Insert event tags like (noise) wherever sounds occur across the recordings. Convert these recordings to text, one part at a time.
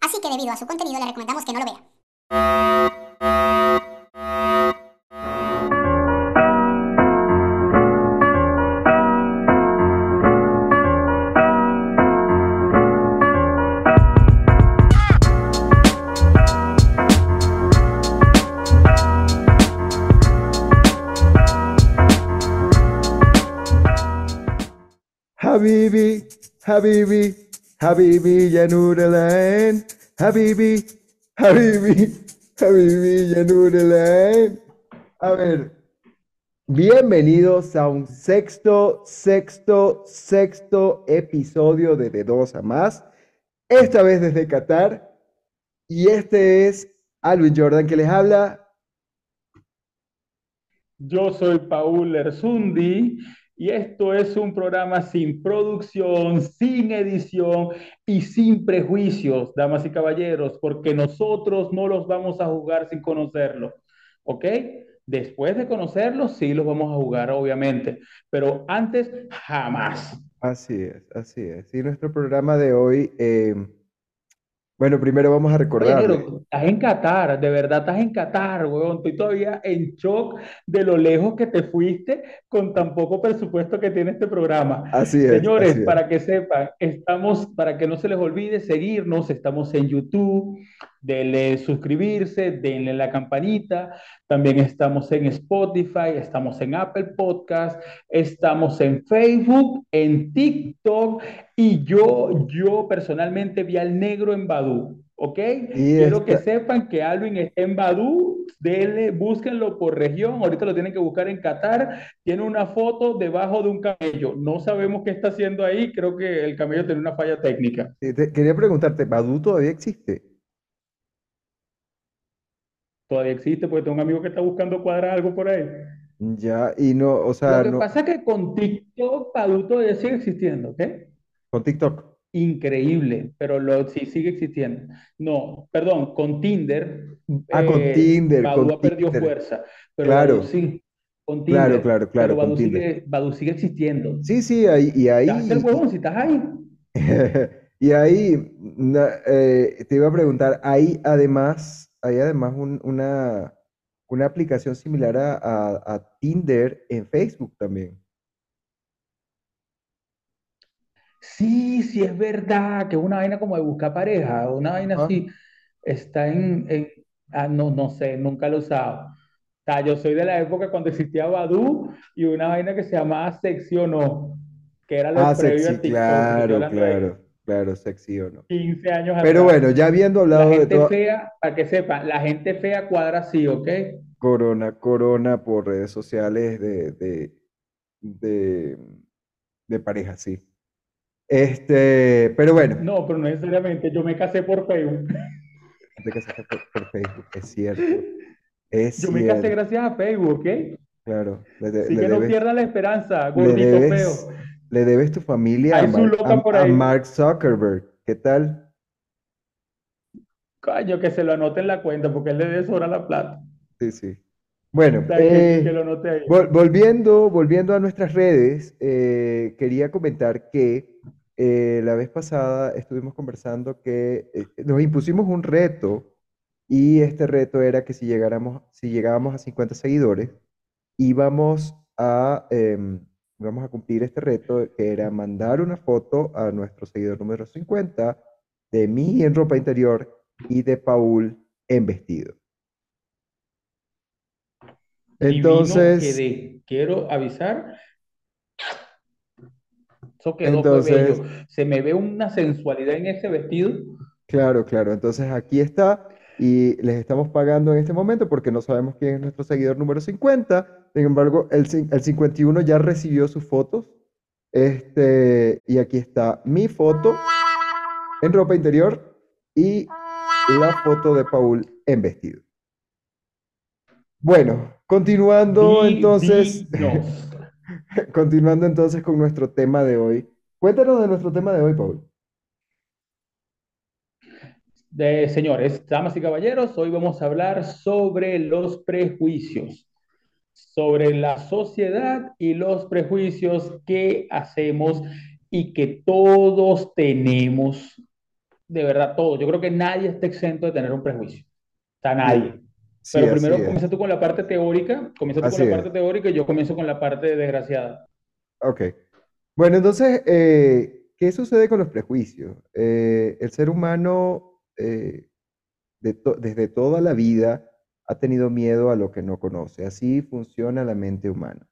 Así que debido a su contenido le recomendamos que no lo vea. Habibi, Habibi, Habibi, ya Nurelain. Habibi, Habibi, Habibi, ya Nurelain. A ver, bienvenidos a un sexto, sexto, sexto episodio de De Dos a Más. Esta vez desde Qatar. Y este es Alvin Jordan que les habla. Yo soy Paul Erzundi y esto es un programa sin producción, sin edición y sin prejuicios, damas y caballeros, porque nosotros no los vamos a jugar sin conocerlos, ¿ok? Después de conocerlos, sí los vamos a jugar, obviamente, pero antes, jamás. Así es, así es. Y nuestro programa de hoy, eh, bueno, primero vamos a negro, estás en Qatar, de verdad estás en Qatar, weón. Estoy todavía en shock de lo lejos que te fuiste con tan poco presupuesto que tiene este programa. Así es, Señores, así es. para que sepan, estamos, para que no se les olvide seguirnos, estamos en YouTube, denle suscribirse, denle la campanita, también estamos en Spotify, estamos en Apple Podcast, estamos en Facebook, en TikTok y yo, yo personalmente vi al negro en Badoo, ¿ok? Y Quiero que sepan que Alvin está en Badoo, denle, búsquenlo por región, ahorita lo tienen que buscar en Qatar, tiene una foto debajo de un camello, no sabemos qué está haciendo ahí, creo que el camello tiene una falla técnica. te- quería preguntarte, ¿Badoo todavía existe? Todavía existe, porque tengo un amigo que está buscando cuadrar algo por ahí. Ya, y no, o Lo sea, que no, pasa es que con TikTok Badoo todavía sigue existiendo, ¿ok? con TikTok. Increíble, pero lo, sí sigue existiendo. No, perdón, con Tinder, Ah, con eh, Tinder, Badoo con Tinder. fuerza, pero Claro, sí, con claro, Tinder, claro, pero claro, con Badoo Tinder. sigue, Badoo sigue existiendo. Sí, sí, ahí, y haces el ahí, huevón si estás ahí. (laughs) y ahí, eh, te iba a preguntar, hay además, hay además un- una, una aplicación similar a, a- a Tinder en Facebook también. Sí, sí es verdad, que es una vaina como de buscar pareja, una vaina así, está en, en- ah, no, no sé, nunca lo he usado. Yo soy de la época cuando existía Badoo y una vaina que se llamaba Sección O, que era lo Ah, previo a TikTok, claro, claro, claro, sexy o no. 15 años Pero atrás. bueno, ya habiendo La hablado de gente todo, fea, para que sepan, la gente fea cuadra así, ¿ok? Corona, Corona por redes sociales de, de, de, de pareja, sí. Este, pero bueno, No, pero no necesariamente, yo me casé por Facebook. te casaste por, por Facebook, es cierto, es Yo me casé gracias a Facebook, ¿ok? claro, le, de- Así le que no debes, pierdan la esperanza, gordito debes, feo. Le debes tu familia a Hay su Mark, loca por a. Mark Zuckerberg, ¿qué tal? Coño, que se lo anote en la cuenta porque él le debe sobrar la plata. Sí, sí. Bueno, sea, que, que eh, lo anote ahí. Vol- Volviendo, volviendo a nuestras redes, eh, quería comentar que eh, la vez pasada estuvimos conversando que eh, nos impusimos un reto y este reto era que si llegáramos, si llegábamos a 50 seguidores, íbamos a, íbamos a cumplir este reto que era mandar una foto a nuestro seguidor número 50 de mí en ropa interior y de Paul en vestido. Entonces, quedé. Quiero avisar, eso quedó entonces... bello. Se me ve una sensualidad en ese vestido. Claro, claro. Entonces aquí está y les estamos pagando en este momento porque no sabemos quién es nuestro seguidor número 50. Sin embargo, el, el 51 ya recibió sus fotos. Este, y aquí está mi foto en ropa interior y la foto de Paul en vestido. Bueno, continuando entonces, (laughs) continuando entonces con nuestro tema de hoy. Cuéntanos de nuestro tema de hoy, Paul. De, señores, damas y caballeros, hoy vamos a hablar sobre los prejuicios, sobre la sociedad y los prejuicios que hacemos y que todos tenemos de verdad todo. Yo creo que nadie está exento de tener un prejuicio. Está nadie. Pero primero comienza tú con la parte teórica, comienza tú con la es. parte teórica y yo comienzo con la parte desgraciada. Ok. Bueno, entonces, eh, ¿qué sucede con los prejuicios? Eh, el ser humano, eh, de to- desde toda la vida, ha tenido miedo a lo que no conoce. Así funciona la mente humana.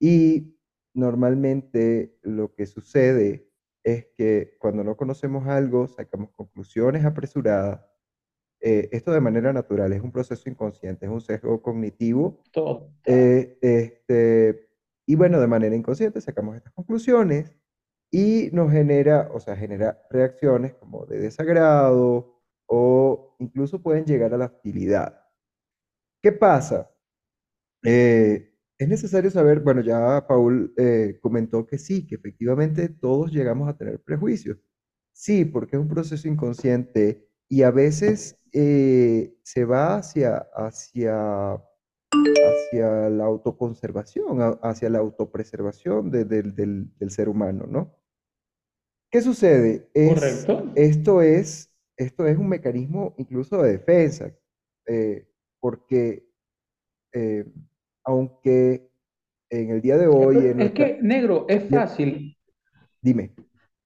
Y normalmente lo que sucede es que cuando no conocemos algo, sacamos conclusiones apresuradas. Eh, esto de manera natural, es un proceso inconsciente, es un sesgo cognitivo Todo. eh, este, y bueno, de manera inconsciente sacamos estas conclusiones y nos genera, o sea, genera reacciones como de desagrado o incluso pueden llegar a la hostilidad. ¿Qué pasa? Eh, es necesario saber, bueno, ya Paul eh, comentó que sí, que efectivamente todos llegamos a tener prejuicios. Sí, porque es un proceso inconsciente y a veces eh, se va hacia, hacia hacia la autoconservación, hacia la autopreservación de- del, del- del ser humano, ¿no? ¿Qué sucede? Es, Correcto. esto es, esto es un mecanismo incluso de defensa, eh, porque eh, aunque en el día de hoy, en es nuestra... que, negro, es fácil. Dime.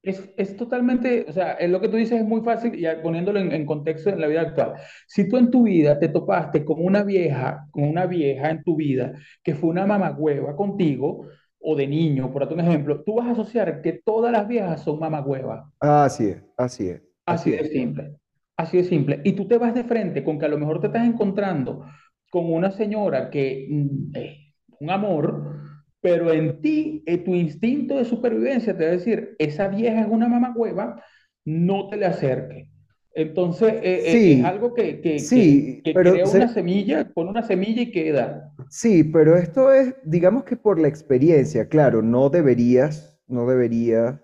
Es, es totalmente, o sea, es lo que tú dices es muy fácil y poniéndolo en, en contexto en la vida actual. Si tú en tu vida te topaste con una vieja, con una vieja en tu vida que fue una mamagüeva contigo, o de niño, por un ejemplo, tú vas a asociar que todas las viejas son mamagüevas. Así es, así es, Así así de es. simple. Así de simple. Y tú te vas de frente con que a lo mejor te estás encontrando con una señora que mm, es un amor, pero en ti, eh, tu instinto de supervivencia te va a decir, esa vieja es una mamagüeva, no te le acerques. Entonces, eh, eh, es algo que, que, que, sí, que pero crea se- una semilla, pone una semilla y queda. Sí, pero esto es, digamos que por la experiencia, claro, no deberías, no deberías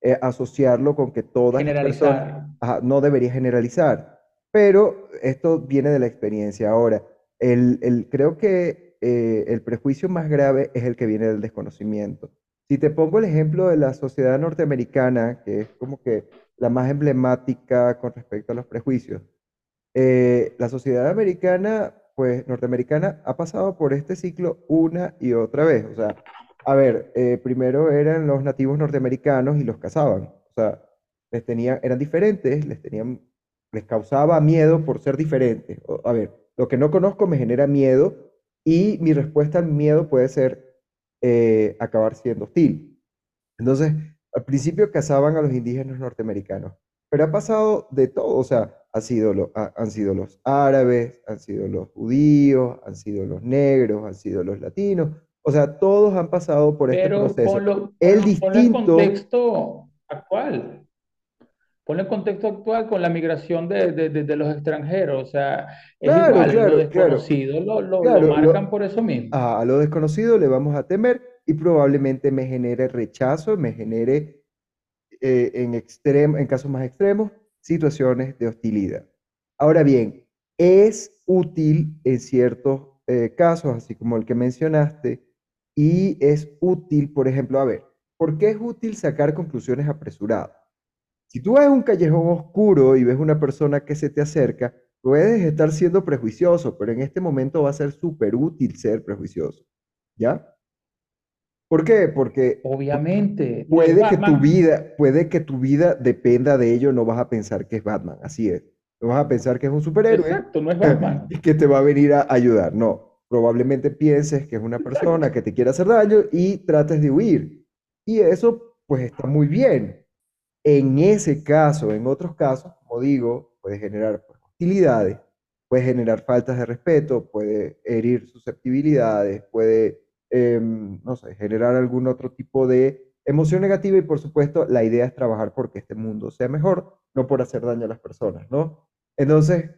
eh, asociarlo con que todas las personas, ajá, no deberías generalizar, pero esto viene de la experiencia. Ahora, el, el- creo que eh, el prejuicio más grave es el que viene del desconocimiento. Si te pongo el ejemplo de la sociedad norteamericana, que es como que la más emblemática con respecto a los prejuicios, eh, la sociedad americana, pues norteamericana, ha pasado por este ciclo una y otra vez. O sea, a ver, eh, primero eran los nativos norteamericanos y los cazaban. O sea, les tenían, eran diferentes, les tenían, les causaba miedo por ser diferentes. O- a ver, lo que no conozco me genera miedo y mi respuesta al miedo puede ser eh, acabar siendo hostil. Entonces, al principio cazaban a los indígenas norteamericanos, pero ha pasado de todo, o sea, ha sido lo- ha- han sido los árabes, han sido los judíos, han sido los negros, han sido los latinos, o sea, todos han pasado por este Pero proceso. ponlo, El ponlo- ponlo en distinto, contexto actual. Ponlo en contexto actual con la migración de, de- de- de los extranjeros. O sea, es claro, igual, lo claro, claro, desconocido lo, lo- lo claro, marcan lo- por eso mismo. a, a lo desconocido le vamos a temer y probablemente me genere rechazo, me genere eh, en extremo, en casos más extremos, situaciones de hostilidad. Ahora bien, es útil en ciertos eh, casos, así como el que mencionaste, y es útil, por ejemplo, a ver, ¿por qué es útil sacar conclusiones apresuradas? Si tú vas a un callejón oscuro y ves una persona que se te acerca, puedes estar siendo prejuicioso, pero en este momento va a ser súper útil ser prejuicioso, ¿ya? ¿Por qué? Porque Obviamente, Puede que tu vida, puede que tu vida dependa de ello, no vas a pensar que es Batman, así es. No vas a pensar que es un superhéroe Exacto, no es Batman. (laughs) y que te va a venir a ayudar. No, probablemente pienses que es una persona que te quiere hacer daño y trates de huir. Y eso, pues, está muy bien. En ese caso, en otros casos, como digo, puede generar pues, hostilidades, puede generar faltas de respeto, puede herir susceptibilidades, puede, em, no sé, generar algún otro tipo de emoción negativa y por supuesto la idea es trabajar porque este mundo sea mejor, no por hacer daño a las personas, ¿no? Entonces,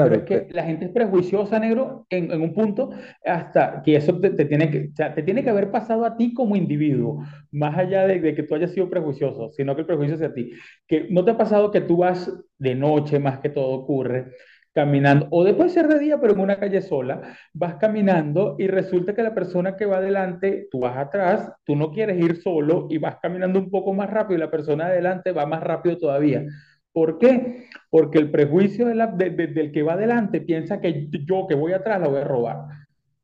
Pero claro, es que la gente es prejuiciosa, negro, en, en un punto, hasta que eso te, te tiene que, o sea, te tiene que haber pasado a ti como individuo, más allá de, de que tú hayas sido prejuicioso, sino que el prejuicio sea a ti. Que no te ha pasado que tú vas de noche, más que todo ocurre, caminando, o después ser de día, pero en una calle sola, vas caminando y resulta que la persona que va adelante, tú vas atrás, tú no quieres ir solo y vas caminando un poco más rápido y la persona adelante va más rápido todavía. ¿Por qué? Porque el prejuicio de la- de- de- del que va adelante piensa que yo que voy atrás la voy a robar.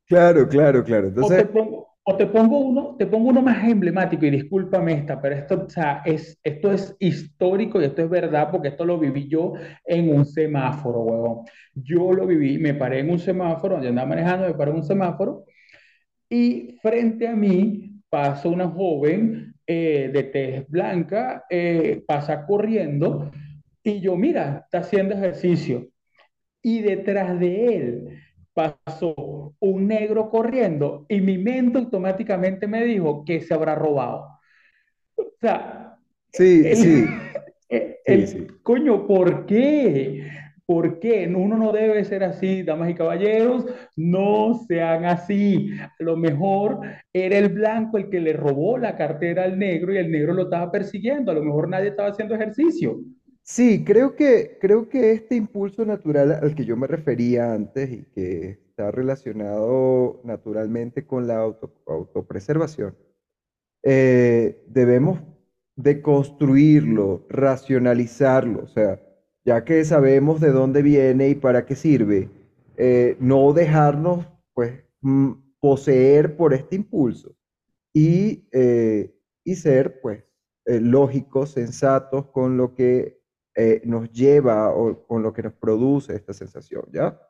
Claro, claro, claro. O te Entonces, pongo, o te pongo uno, te pongo uno más emblemático, y discúlpame esta, pero esto, o sea, es, esto es histórico y esto es verdad porque esto lo viví yo en un semáforo, huevón. Yo lo viví, me paré en un semáforo, yo andaba manejando, me paré en un semáforo y frente a mí pasa una joven eh, de tez blanca, eh, pasa corriendo y yo, mira, está haciendo ejercicio y detrás de él pasó un negro corriendo y mi mente automáticamente me dijo que se habrá robado. O sea, sí, el, sí, (laughs) el, sí, sí. coño, ¿por qué? ¿Por qué? Uno no debe ser así, damas y caballeros, no sean así. A lo mejor era el blanco el que le robó la cartera al negro y el negro lo estaba persiguiendo. A lo mejor nadie estaba haciendo ejercicio. Sí, creo que, creo que este impulso natural al que yo me refería antes y que está relacionado naturalmente con la auto- autopreservación, eh, debemos deconstruirlo, racionalizarlo, o sea, ya que sabemos de dónde viene y para qué sirve, eh, no dejarnos pues mm, poseer por este impulso y, eh, y ser pues eh, lógicos, sensatos con lo que eh, nos lleva o con lo que nos produce esta sensación, ¿ya?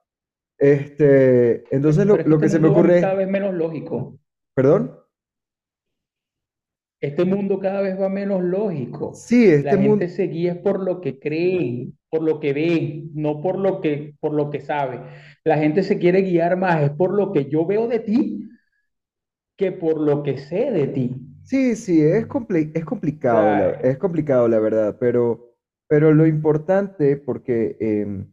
Este, entonces lo, que este se me mundo ocurre cada vez menos lógico. perdón, Este mundo cada vez va menos lógico. sí, La este gente mundo, se guía por lo que cree, por lo que ve, no por lo que, por lo que sabe. La gente se quiere guiar más, es por lo que yo veo de ti que por lo que sé de ti. sí, sí, es compli- es complicado, la, es complicado la verdad, pero, pero lo importante, porque em,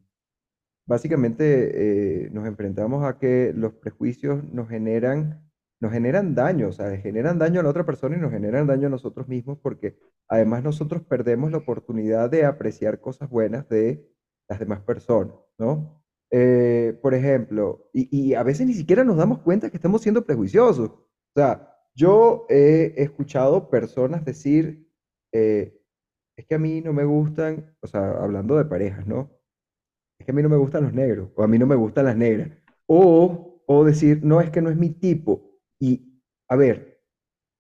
básicamente eh, nos enfrentamos a que los prejuicios nos generan, nos generan daño, o sea, generan daño a la otra persona y nos generan daño a nosotros mismos porque además nosotros perdemos la oportunidad de apreciar cosas buenas de las demás personas, ¿no? Eh, por ejemplo, y, y a veces ni siquiera nos damos cuenta que estamos siendo prejuiciosos. O sea, yo he escuchado personas decir, eh, es que a mí no me gustan, o sea, hablando de parejas, ¿no? es que a mí no me gustan los negros, o a mí no me gustan las negras. O, o decir, no, es que no es mi tipo. Y, a ver,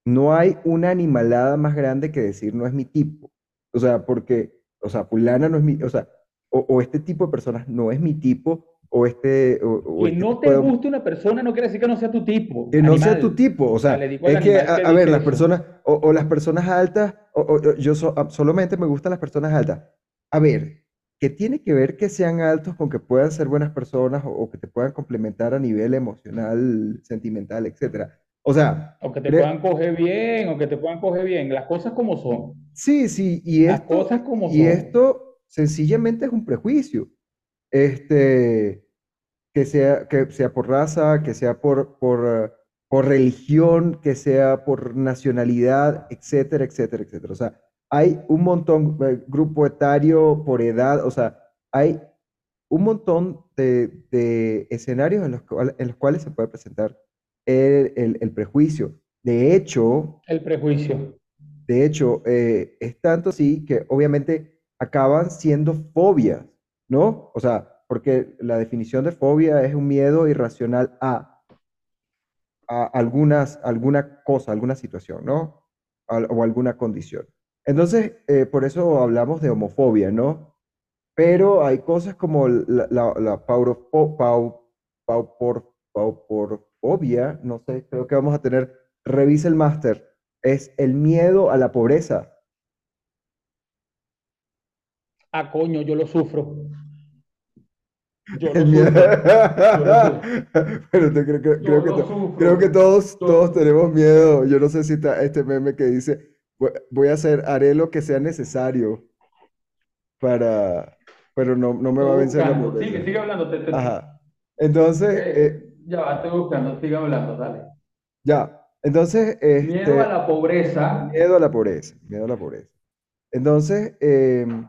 no hay una animalada más grande que decir no es mi tipo. O sea, porque, o sea, fulana no es mi, o sea, o este tipo de personas no es mi tipo, o este, o, o que este no te de, guste una persona no quiere decir que no sea tu tipo, que no sea tu animal. tipo, o sea, le digo es que, animal a, que a ver, las eso. personas, o, o las personas altas, o, yo so- a- solamente me gustan las personas altas. A ver, ¿qué tiene que ver que sean altos con que puedan ser buenas personas o, que te puedan complementar a nivel emocional, sentimental, etcétera? O sea, O que te puedan coger bien, o que te puedan coger bien, las cosas como son, sí, sí, y las esto, cosas como y son. esto sencillamente es un prejuicio. Este, que sea, que sea por raza, que sea por, por, por religión, que sea por nacionalidad, etcétera, etcétera, etcétera. O sea, hay un montón, eh, grupo etario, por edad, o sea, hay un montón de, de escenarios en los, en los cuales se puede presentar el, el- el prejuicio. De hecho, El prejuicio. de hecho, eh, es tanto así que obviamente acaban siendo fobias, ¿no? O sea, porque la definición de fobia es un miedo irracional a, a algunas, alguna cosa, alguna situación, ¿no? O alguna condición. Entonces, eh, por eso hablamos de homofobia, ¿no? Pero hay cosas como la, la, la paurofo- pau- paupor- pauporfobia, no sé, creo que vamos a tener, revisa el máster, es el miedo a la pobreza. Ah, coño, yo lo sufro. Yo El miedo. (laughs) te- creo, creo- que, to- creo que todos, todos tenemos miedo. Yo no sé si está este meme que dice, "Voy- a hacer, haré lo que sea necesario para, pero no, no me va a vencer la pobreza. Sigue, sigue hablando. te- te- Ajá. Entonces, eh, eh, ya va, estoy buscando. Sigue hablando, dale. ya. Entonces, Miedo este, a la pobreza. miedo a la pobreza, miedo a la pobreza. Entonces, em,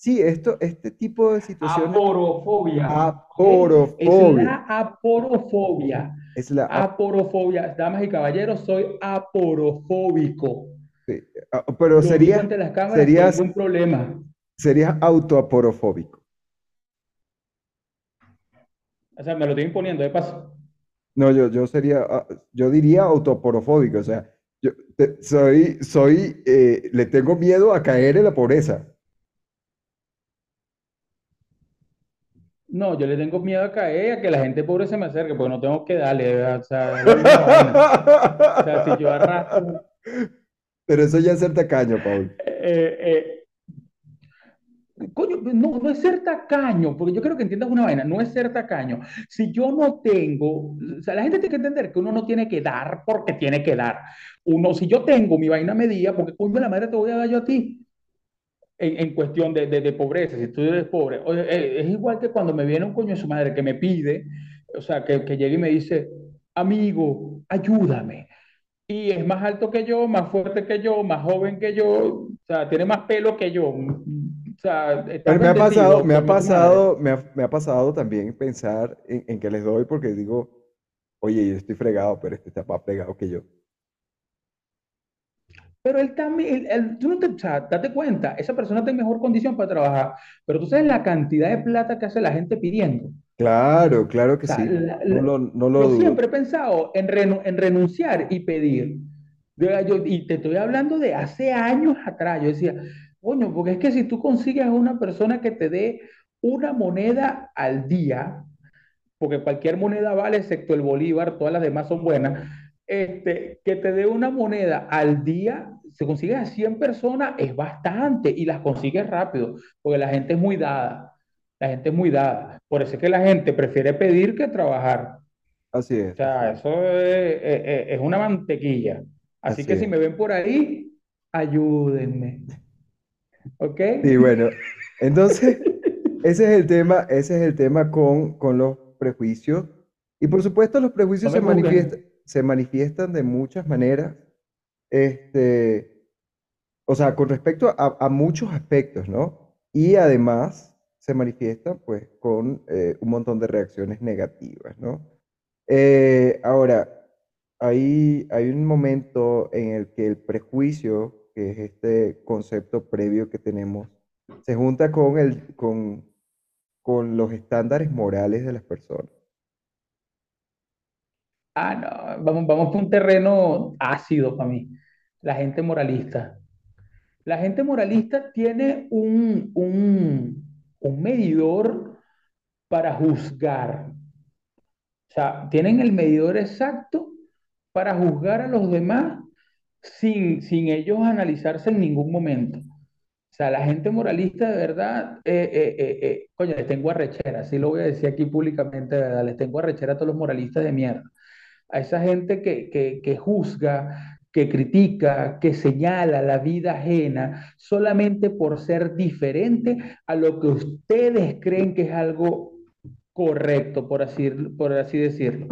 sí, esto, este tipo de situaciones, Aporofobia. ¿ok? Es aporofobia, la aporofobia. es la, ap- Aporofobia. Damas y caballeros, soy aporofóbico. sí, pero Lo sería, ante las cámaras sería, sin ningún problema. serías autoaporofóbico. O sea, me lo estoy imponiendo de paso. No, yo, yo sería, yo diría autoaporofóbico, o sea, yo te- soy, soy, eh, le tengo miedo a caer en la pobreza. No, yo le tengo miedo a caer, a que la gente pobre se me acerque, porque no tengo que darle. O sea. (laughs) O sea, si yo arrastro, Pero eso ya es ser tacaño, Paul. eh, eh, Coño, no, no es ser tacaño, porque yo creo que entiendas una vaina, no es ser tacaño. Si yo no tengo, o sea, la gente tiene que entender que uno no tiene que dar porque tiene que dar. Uno, si yo tengo mi vaina medida, porque coño la madre te voy a dar yo a ti. En, en cuestión de, de, de pobreza, si tú eres pobre, oye, eh, es igual que cuando me viene un coño de su madre que me pide, o sea, que, que llega y me dice, amigo, ayúdame. Y es más alto que yo, más fuerte que yo, más joven que yo, o sea, tiene más pelo que yo. O sea, está Pero me ha pasado, me ha pasado, me ha, me ha pasado también pensar en, en que les doy porque digo, oye, yo estoy fregado, pero este está más fregado que yo. Pero él también, él- tú no te, o sea, date cuenta, esa persona está en mejor condición para trabajar, pero tú sabes la cantidad de plata que hace la gente pidiendo. Claro, claro O que sea, sí. la- No la- lo, no lo yo dudo. siempre he pensado en, renu- en renunciar y pedir. De- yo- y te estoy hablando de hace años atrás. Yo decía, coño, porque es que si tú consigues a una persona que te dé una moneda al día, porque cualquier moneda vale, excepto el bolívar, todas las demás son buenas, este, que te dé una moneda al día, si consigues a 100 personas, es bastante y las consigues rápido, porque la gente es muy dada, la gente es muy dada. Por eso es que la gente prefiere pedir que trabajar. Así es. O sea, eso es, es- es- es una mantequilla. Así Así que si me ven por ahí, ayúdenme. ¿Ok? Sí, bueno. Entonces, ese es el tema, ese es el tema con, con los prejuicios. Y por supuesto, los prejuicios No se manifiestan, se manifiestan de muchas maneras. Este, o sea, con respecto a, muchos aspectos, ¿no? Y además se manifiestan, pues, con eh, un montón de reacciones negativas, ¿no? Eh, ahora, hay, hay un momento en el que el prejuicio, que es este concepto previo que tenemos, se junta con, el, con, con los estándares morales de las personas. Ah, no, vamos, vamos por un terreno ácido para mí. La gente moralista. La gente moralista tiene un, un, un medidor para juzgar. O sea, tienen el medidor exacto para juzgar a los demás sin, sin ellos analizarse en ningún momento. O sea, la gente moralista de verdad, eh, eh, eh, eh, coño, les tengo arrechera, así lo voy a decir aquí públicamente, de verdad, les tengo arrechera a todos los moralistas de mierda a esa gente que, que, juzga, que critica, que señala la vida ajena solamente por ser diferente a lo que ustedes creen que es algo correcto, por así, por así decirlo.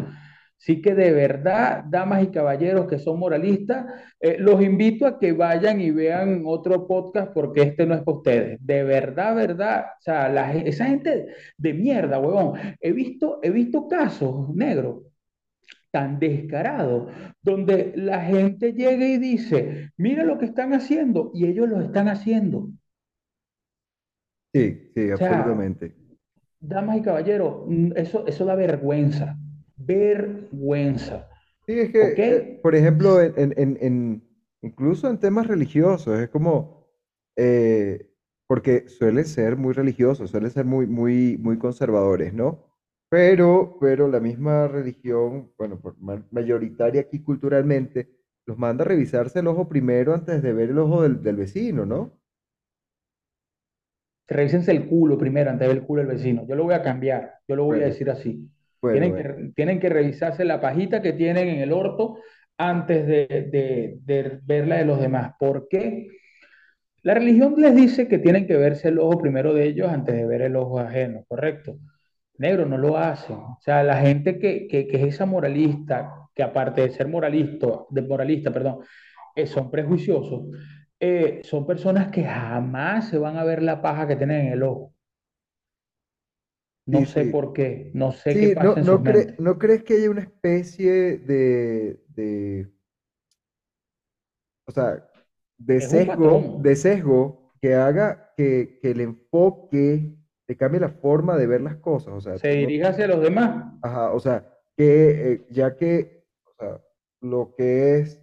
Así que de verdad, damas y caballeros que son moralistas, eh, los invito a que vayan y vean otro podcast porque este no es para ustedes. De verdad, verdad, o sea, la, esa gente de mierda, huevón. He visto, he visto casos negros tan descarado, donde la gente llega y dice, mira lo que están haciendo, y ellos lo están haciendo. Sí, sí, O sea, absolutamente. damas y caballeros, mm, eso, eso da vergüenza, vergüenza, Sí, es que, eh, por ejemplo, en, en- en- en- incluso en temas religiosos, es como, eh, porque suelen ser muy religiosos, suelen ser muy, muy, muy conservadores, ¿no? Pero, pero la misma religión, bueno, por ma- mayoritaria aquí culturalmente, los manda a revisarse el ojo primero antes de ver el ojo del, del vecino, ¿no? Revísense el culo primero antes de ver el culo del vecino. Yo lo voy a cambiar, yo lo voy a decir así. bueno, Tienen bueno. que, tienen que revisarse la pajita que tienen en el orto antes de, de, de ver la de los demás. ¿Por qué? La religión les dice que tienen que verse el ojo primero de ellos antes de ver el ojo ajeno, ¿correcto? Negro, no lo hacen. O sea, la gente que, que, que es esa moralista, que aparte de ser moralista, de moralista, perdón, eh, son prejuiciosos, eh, son personas que jamás se van a ver la paja que tienen en el ojo. No Sí, sé sí. por qué, no sé qué Sí, no, pasa en no, sus cre- mentes. ¿no crees que haya una especie de, de, o sea, de Es sesgo, de sesgo que haga que, que el enfoque te cambie la forma de ver las cosas. O sea, Se tú no- dirige hacia los demás. Ajá, o sea, que eh, ya que o sea, lo que es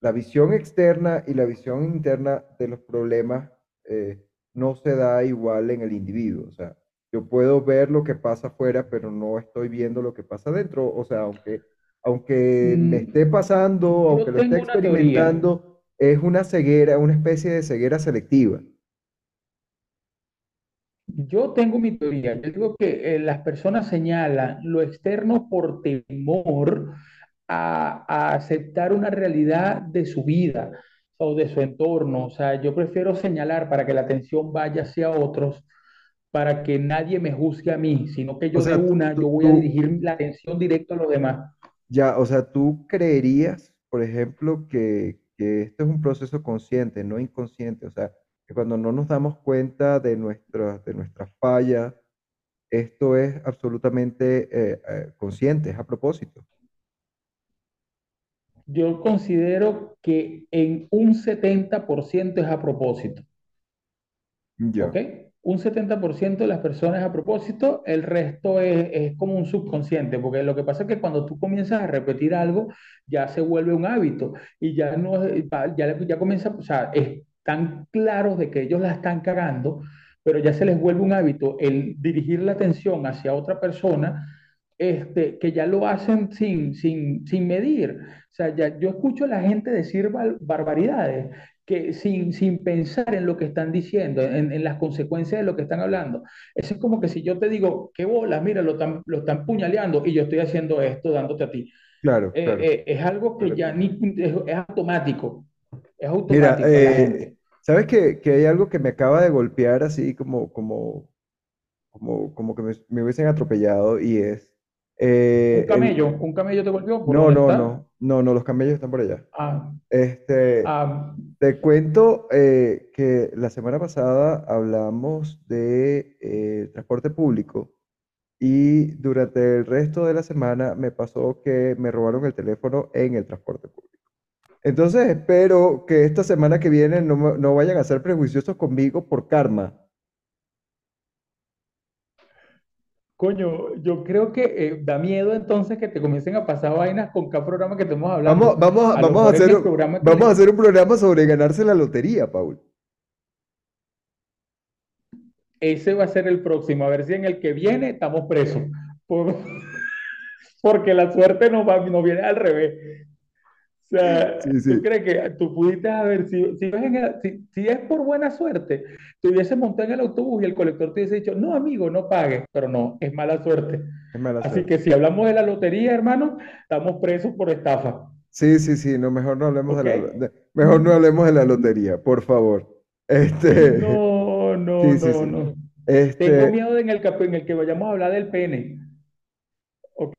la visión externa y la visión interna de los problemas eh, no se da igual en el individuo. O sea, yo puedo ver lo que pasa afuera, pero no estoy viendo lo que pasa adentro. O sea, aunque, aunque me Mm, esté pasando, Yo aunque lo esté experimentando, es una ceguera, una especie de ceguera selectiva. Yo tengo mi teoría. Yo digo que eh, las personas señalan lo externo por temor a, a aceptar una realidad de su vida o de su entorno. O sea, yo prefiero señalar para que la atención vaya hacia otros, para que nadie me juzgue a mí, sino que O yo de sea, tú, una, yo tú- voy a tú- dirigir la atención directo a los demás. Ya, o sea, tú creerías, por ejemplo, que, que esto es un proceso consciente, no inconsciente. O sea, que cuando no nos damos cuenta de nuestras, de nuestras fallas, esto es absolutamente eh, eh, consciente, es a propósito. Yo considero que en un 70% es a propósito. Ya, ¿Ok? Un 70% de las personas a propósito, el resto es, es como un subconsciente, porque lo que pasa es que cuando tú comienzas a repetir algo, ya se vuelve un hábito y ya no, es- ya, ya comienza, o sea, están claros de que ellos la están cagando, pero ya se les vuelve un hábito el dirigir la atención hacia otra persona, este, que ya lo hacen sin, sin, sin medir. O sea, ya, yo escucho a la gente decir bar- barbaridades que sin, sin pensar en lo que están diciendo, en, en las consecuencias de lo que están hablando. Eso es como que si yo te digo, qué bolas, mira, lo están, lo están puñaleando y yo estoy haciendo esto dándote a ti. claro, Eh, claro. eh, es algo que ya ni, es, es automático, es Mira, automático la eh. ¿Sabes que, que hay algo que me acaba de golpear así como, como, como, como que me, me hubiesen atropellado y es Un eh, el... camello, un camello te golpeó, ¿por No, no, está? no, no, no, los camellos están por allá. Ah, Este, ah, Te cuento eh, que la semana pasada hablamos de eh, transporte público y durante el resto de la semana me pasó que me robaron el teléfono en el transporte público. Entonces espero que esta semana que viene no, me- no vayan a ser prejuiciosos conmigo por karma. coño, yo creo que eh, da miedo entonces que te comiencen a pasar vainas con cada programa que estemos hablando. vamos, a- A lo vamos a mejor en hacer, el un- programa que vamos a hacer un programa sobre ganarse la lotería, Paul. Ese va a ser el próximo, a ver si en el que viene estamos presos. Por- (laughs) porque la suerte no va, no viene al revés. O sea, Sí, ¿tú crees que tú pudiste haber, si, si, si, si es por buena suerte, te hubiese montado en el autobús y el colector te hubiese dicho, no, amigo, no pague, pero no, es mala suerte. Es mala Así suerte. que si hablamos de la lotería, hermano, estamos presos por estafa. Sí, sí, sí, no, mejor no hablemos de la, de- mejor no hablemos de la lotería, por favor. Este, No, no, (laughs) sí, no, no. Tengo Este, miedo de en el, en el que vayamos a hablar del pene. ¿Ok?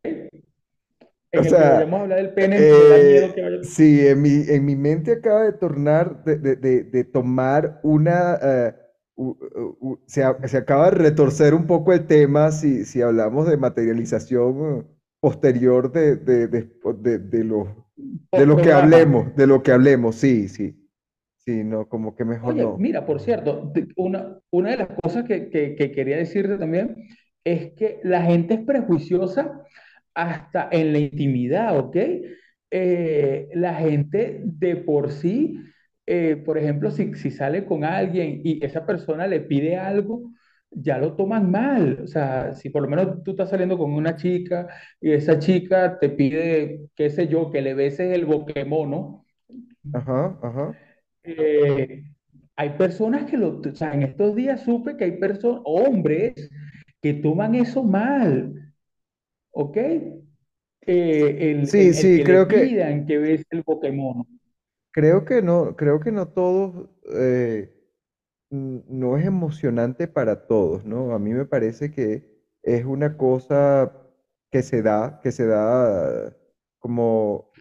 En o el que sea, a hablar del pene, miedo que eh, vaya. sí, en mi, en mi mente acaba de tornar, de, de- de- de tomar una, eh, u- u- u- se, se acaba de retorcer un poco el tema si, si hablamos de materialización eh, posterior de, de, de, de, de lo, de lo que hablemos, de lo que hablemos, sí, sí. Sí, no, como que mejor Oye, no. mira, por cierto, una, una de las cosas que, que- que quería decirte también es que la gente es prejuiciosa hasta en la intimidad, ¿ok? Eh, la gente de por sí, eh, por ejemplo, si, si sale con alguien y esa persona le pide algo, ya lo toman mal. O sea, si por lo menos tú estás saliendo con una chica y esa chica te pide, qué sé yo, que le beses el boquemono. Ajá, ajá. Eh, hay personas que lo, o sea, en estos días supe que hay personas, hombres, que toman eso mal, ¿ok? Eh, el, Sí, el- el sí, que le creo que, pidan que ves el Pokémon. creo que no, creo que no todos, eh, n- no es emocionante para todos, ¿no? A mí me parece que es una cosa que se da, que se da como,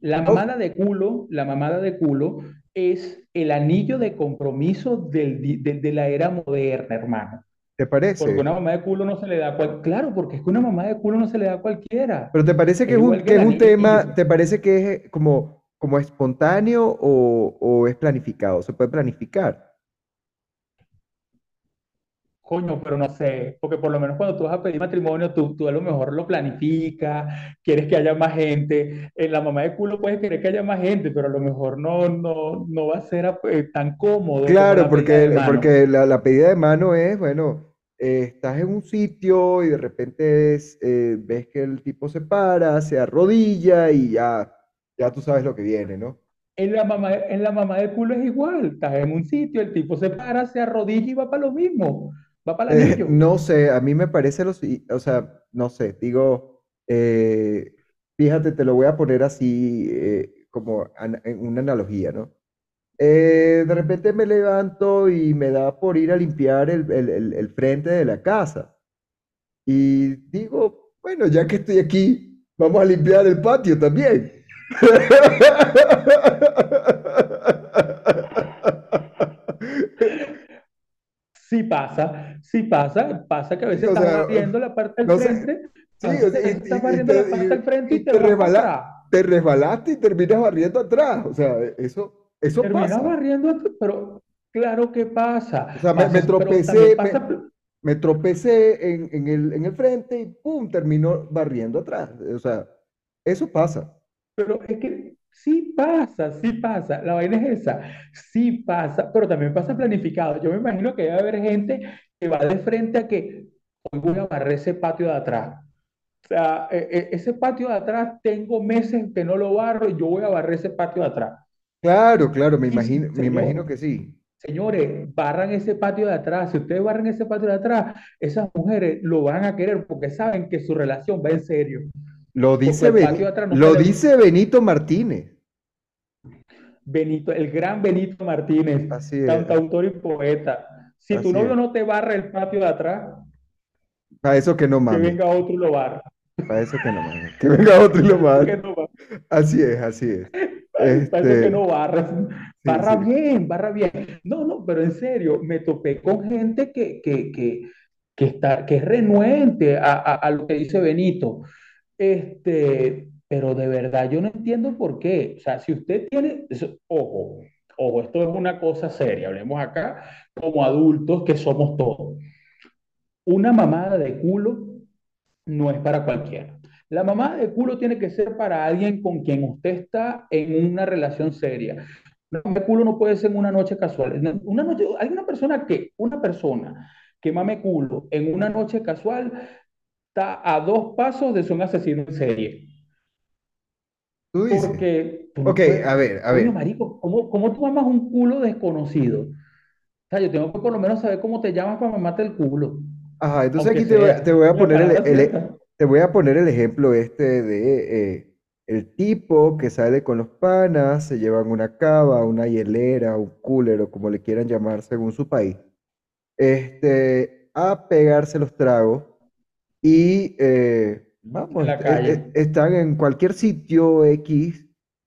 La no, mamada de culo, la mamada de culo es el anillo de compromiso del, di- del- de la era moderna, hermano. ¿Te Porque parece? una mamá de culo no se le da a cual, claro, porque es que una mamá de culo no se le da a cualquiera. Pero ¿te parece que Es es un, que es un tema, te parece que es eh, como, como espontáneo o, o es planificado? ¿Se puede planificar? Coño, pero no sé, porque por lo menos cuando tú vas a pedir matrimonio, tú, tú a lo mejor lo planificas, quieres que haya más gente. En la mamá de culo puedes querer que haya más gente, pero a lo mejor no, no, no va a ser eh, tan cómodo Claro, la porque, porque la, la pedida de mano es, bueno, eh, estás en un sitio y de repente es, eh, ves que el tipo se para, se arrodilla y ya, ya tú sabes lo que viene, ¿no? En la mamá, en la mamá de culo es igual, estás en un sitio, el tipo se para, se arrodilla y va para lo mismo, va para el Eh, no sé, a mí me parece lo si- o sea, no sé, digo, eh, fíjate, te lo voy a poner así eh, como an- en una analogía, ¿no? Eh, de repente me levanto y me da por ir a limpiar el, el- el- el frente de la casa. Y digo, bueno, ya que estoy aquí, vamos a limpiar el patio también. (laughs) Sí pasa, sí pasa, pasa que a veces O estás sea, barriendo la parte del no sé, frente, sí, a o sea, y, estás y- y barriendo la parte del te, frente y- te te resbala- atrás. te resbalaste y terminas barriendo atrás. O sea, eso, eso Terminas pasa. barriendo, pero claro que pasa. O sea, me, me tropecé, me, pasa, me tropecé en, en el, en el frente y ¡pum! terminó barriendo atrás. O sea, eso pasa. pero es que sí pasa, sí pasa. La vaina es esa, sí pasa, pero también pasa planificado. Yo me imagino que debe haber gente que va de frente a que hoy voy a barrer ese patio de atrás. O sea, e- e- ese patio de atrás tengo meses que no lo barro y yo voy a barrer ese patio de atrás. Claro, claro, me imagino, me imagino que sí. Señores, barran ese patio de atrás. Si ustedes barran ese patio de atrás, esas mujeres lo van a querer porque saben que su relación va en serio. Lo dice, no se lo dice Benito Martínez. Benito, el gran Benito Martínez, Así es, cantautor y poeta. Si tu novio es. no te barra el patio de atrás, Para eso que no que mame. venga otro y lo barra. Para eso que no mame. Que venga otro y lo Que no barra. Así es, así es. Para eso que Este, no barra. sí, Barra sí. bien, barra bien. No, no, pero en serio, me topé con gente que, que, que, que está, que es renuente a, a, a lo que dice Benito. Este, pero de verdad yo no entiendo por qué. O sea, si usted tiene, ojo, ojo, esto es una cosa seria. Hablemos acá como adultos que somos todos. Una mamada de culo no es para cualquiera. La mamada de culo tiene que ser para alguien con quien usted está en una relación seria. La mamá de culo no puede ser en una noche casual. Una noche, hay una persona que, una persona que mame culo en una noche casual está a dos pasos de ser un asesino en serie. Tú dices. Porque tú Ok, puedes, a ver, a ver. marico, ¿cómo, cómo tú mamas un culo desconocido? O sea, yo tengo que por lo menos saber cómo te llamas para mamarte el culo, Ajá, entonces aunque aquí te voy, a- te voy a poner el, te voy a poner el ejemplo este de eh, el tipo que sale con los panas, se llevan una cava, una hielera, un cooler o como le quieran llamar según su país, este, a pegarse los tragos y eh, vamos, la calle. est- están en cualquier sitio X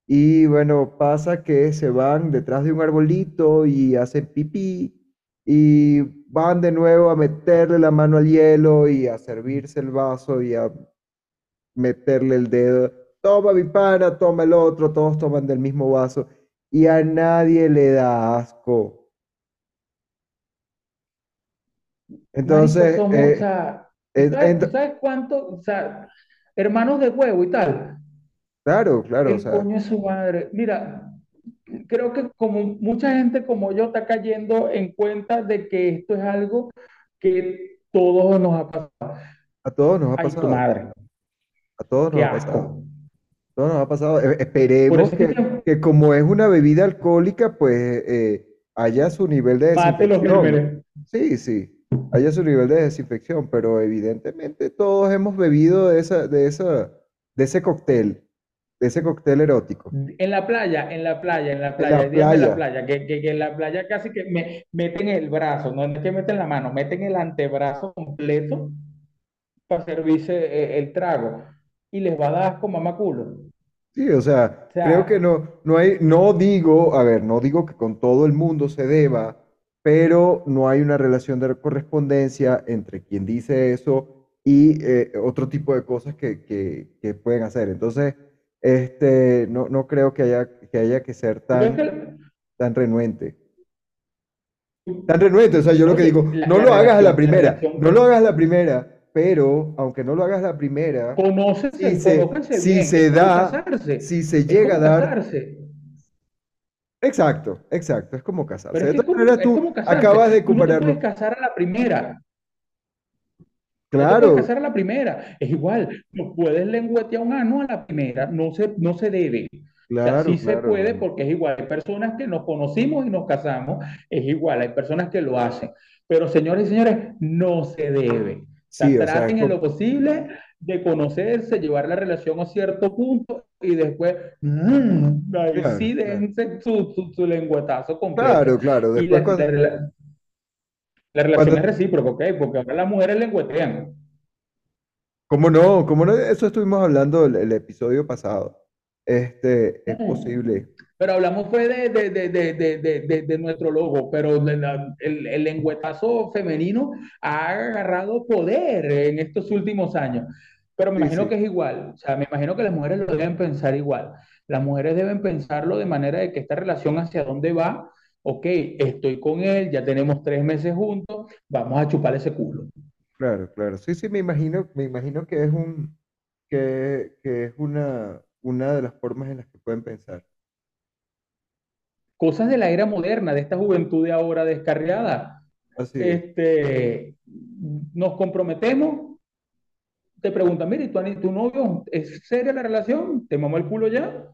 y bueno, pasa que se van detrás de un arbolito y hacen pipí y van de nuevo a meterle la mano al hielo y a servirse el vaso y a meterle el dedo. Toma mi pana, toma el otro, todos toman del mismo vaso y a nadie le da asco. Marico, Entonces, o eh, sea, ¿tú en- sabes, sabes cuánto, o sea, hermanos de huevo y tal? claro, claro, o El sea, coño de su madre. Mira, creo que como mucha gente como yo está cayendo en cuenta de que esto es algo que todos nos ha pasado. a todos nos ha Ay, tu pasado, madre, a todos qué nos ha pasado, asco. a todos nos ha pasado. E- Esperemos es que que, que como es una bebida alcohólica, pues eh, haya su nivel de los desinfección. gérmenes. Sí, sí, haya su nivel de desinfección, pero evidentemente todos hemos bebido de esa, de esa, de ese cóctel, de ese cóctel erótico. En la playa, en la playa, en la En playa, la en la playa, playa, que, que, que en la playa casi que me meten el brazo, no es que meten la mano, meten el antebrazo completo para servirse eh, el trago y les va a dar asco mamaculo. sí, o sea, O creo que sea, no, no hay, no digo, a ver, no digo que con todo el mundo se deba, pero no hay una relación de correspondencia entre quien dice eso y eh, otro tipo de cosas que, que, que pueden hacer. Entonces, este, no, no creo que haya, que haya que ser ¿tú crees tan, tan renuente. tan renuente. O sea, yo lo que digo, no lo hagas a la primera, no lo hagas a la primera, pero aunque no lo hagas a la primera, si se, si bien, da, si se llega a dar. Exacto, exacto, es como casarse. Pero De es todas maneras, tú acabas de Tú no te puedes compararlo. casar a la primera. No te puedes Claro, casar a la primera. Es igual, no puedes lengüetear un ano a la primera. No se, no se debe. O sea, claro, sí se puede no. porque es igual. Hay personas que nos conocimos y nos casamos. Es igual. Hay personas que lo hacen. Pero señores y señores, no se debe. O sea, Sí, o sea, es traten en lo posible de conocerse, llevar la relación a cierto punto y después, mm, ahí claro, sí claro. su, su, su lengüetazo completo. Claro, claro. Y Después la, cuando, la, rela- la relación cuando, es recíproca, ¿ok? Porque ahora las mujeres lengüetean. ¿cómo no? ¿Cómo no? Eso estuvimos hablando el, el episodio pasado. Este, es No. posible. Pero hablamos fue de, de, de, de, de, nuestro logo, pero la- el, el lengüetazo femenino ha agarrado poder en estos últimos años. Pero me Sí, imagino sí, que es igual, o sea, me imagino que las mujeres lo deben pensar igual. Las mujeres deben pensarlo de manera de que esta relación hacia dónde va, ok, estoy con él, ya tenemos tres meses juntos, vamos a chupar ese culo. claro, claro. Sí, sí, me imagino, me imagino que es un, que, que es una, una de las formas en las que pueden pensar. Cosas de la era moderna, de esta juventud de ahora descarriada. Así es. Este, nos comprometemos, te preguntan, mire, ¿y tu, novio es seria la relación? ¿Te mamó el culo ya?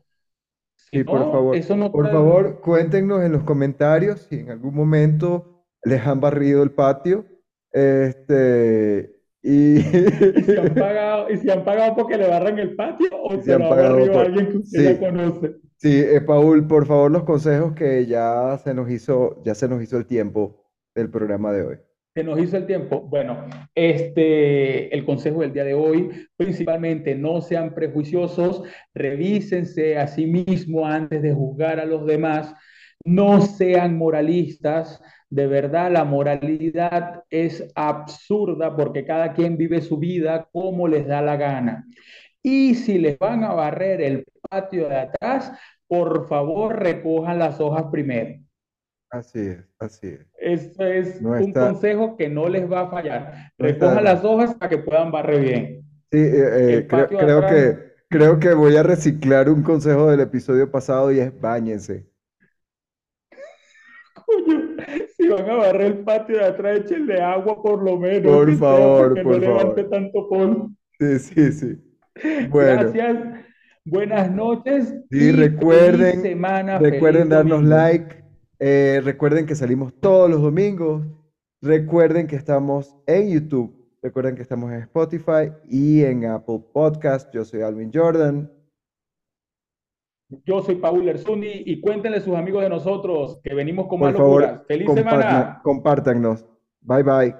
Si Sí, por no, favor, eso no por trae- favor, cuéntenos en los comentarios si en algún momento les han barrido el patio. Este, y, (laughs) y si han (laughs) pagado, y han pagado porque le barran el patio o se han lo ha barrido por... alguien que usted Sí, conoce. Sí, eh, Paul, por favor, los consejos que ya se nos hizo, ya se nos hizo el tiempo del programa de hoy. Se nos hizo el tiempo. Bueno, este, el consejo del día de hoy, principalmente no sean prejuiciosos, revísense a sí mismos antes de juzgar a los demás, no sean moralistas. De verdad, la moralidad es absurda porque cada quien vive su vida como les da la gana. Y si les van a barrer el patio de atrás, por favor recojan las hojas primero. Así es, así es. Eso es No un está, consejo que no les va a fallar. no de Recojan las hojas para que puedan barrer bien. Sí, eh, eh, creo, creo atrás, que, creo que voy a reciclar un consejo del episodio pasado y es báñense. (laughs) coño, si van a barrer el patio de atrás, échenle agua por lo menos, Por favor, porque no por levante favor. tanto polvo. Sí, sí, sí. (laughs) Bueno, Gracias, buenas noches sí, y recuerden, semana, recuerden darnos domingo. like, eh, recuerden que salimos todos los domingos, recuerden que estamos en YouTube, recuerden que estamos en Spotify y en Apple Podcast. Yo soy Alvin Jordan. Yo soy Paul Erzuni y cuéntenle a sus amigos de nosotros que venimos con más Por favor, locuras. ¡Feliz semana! compártanos. Bye bye.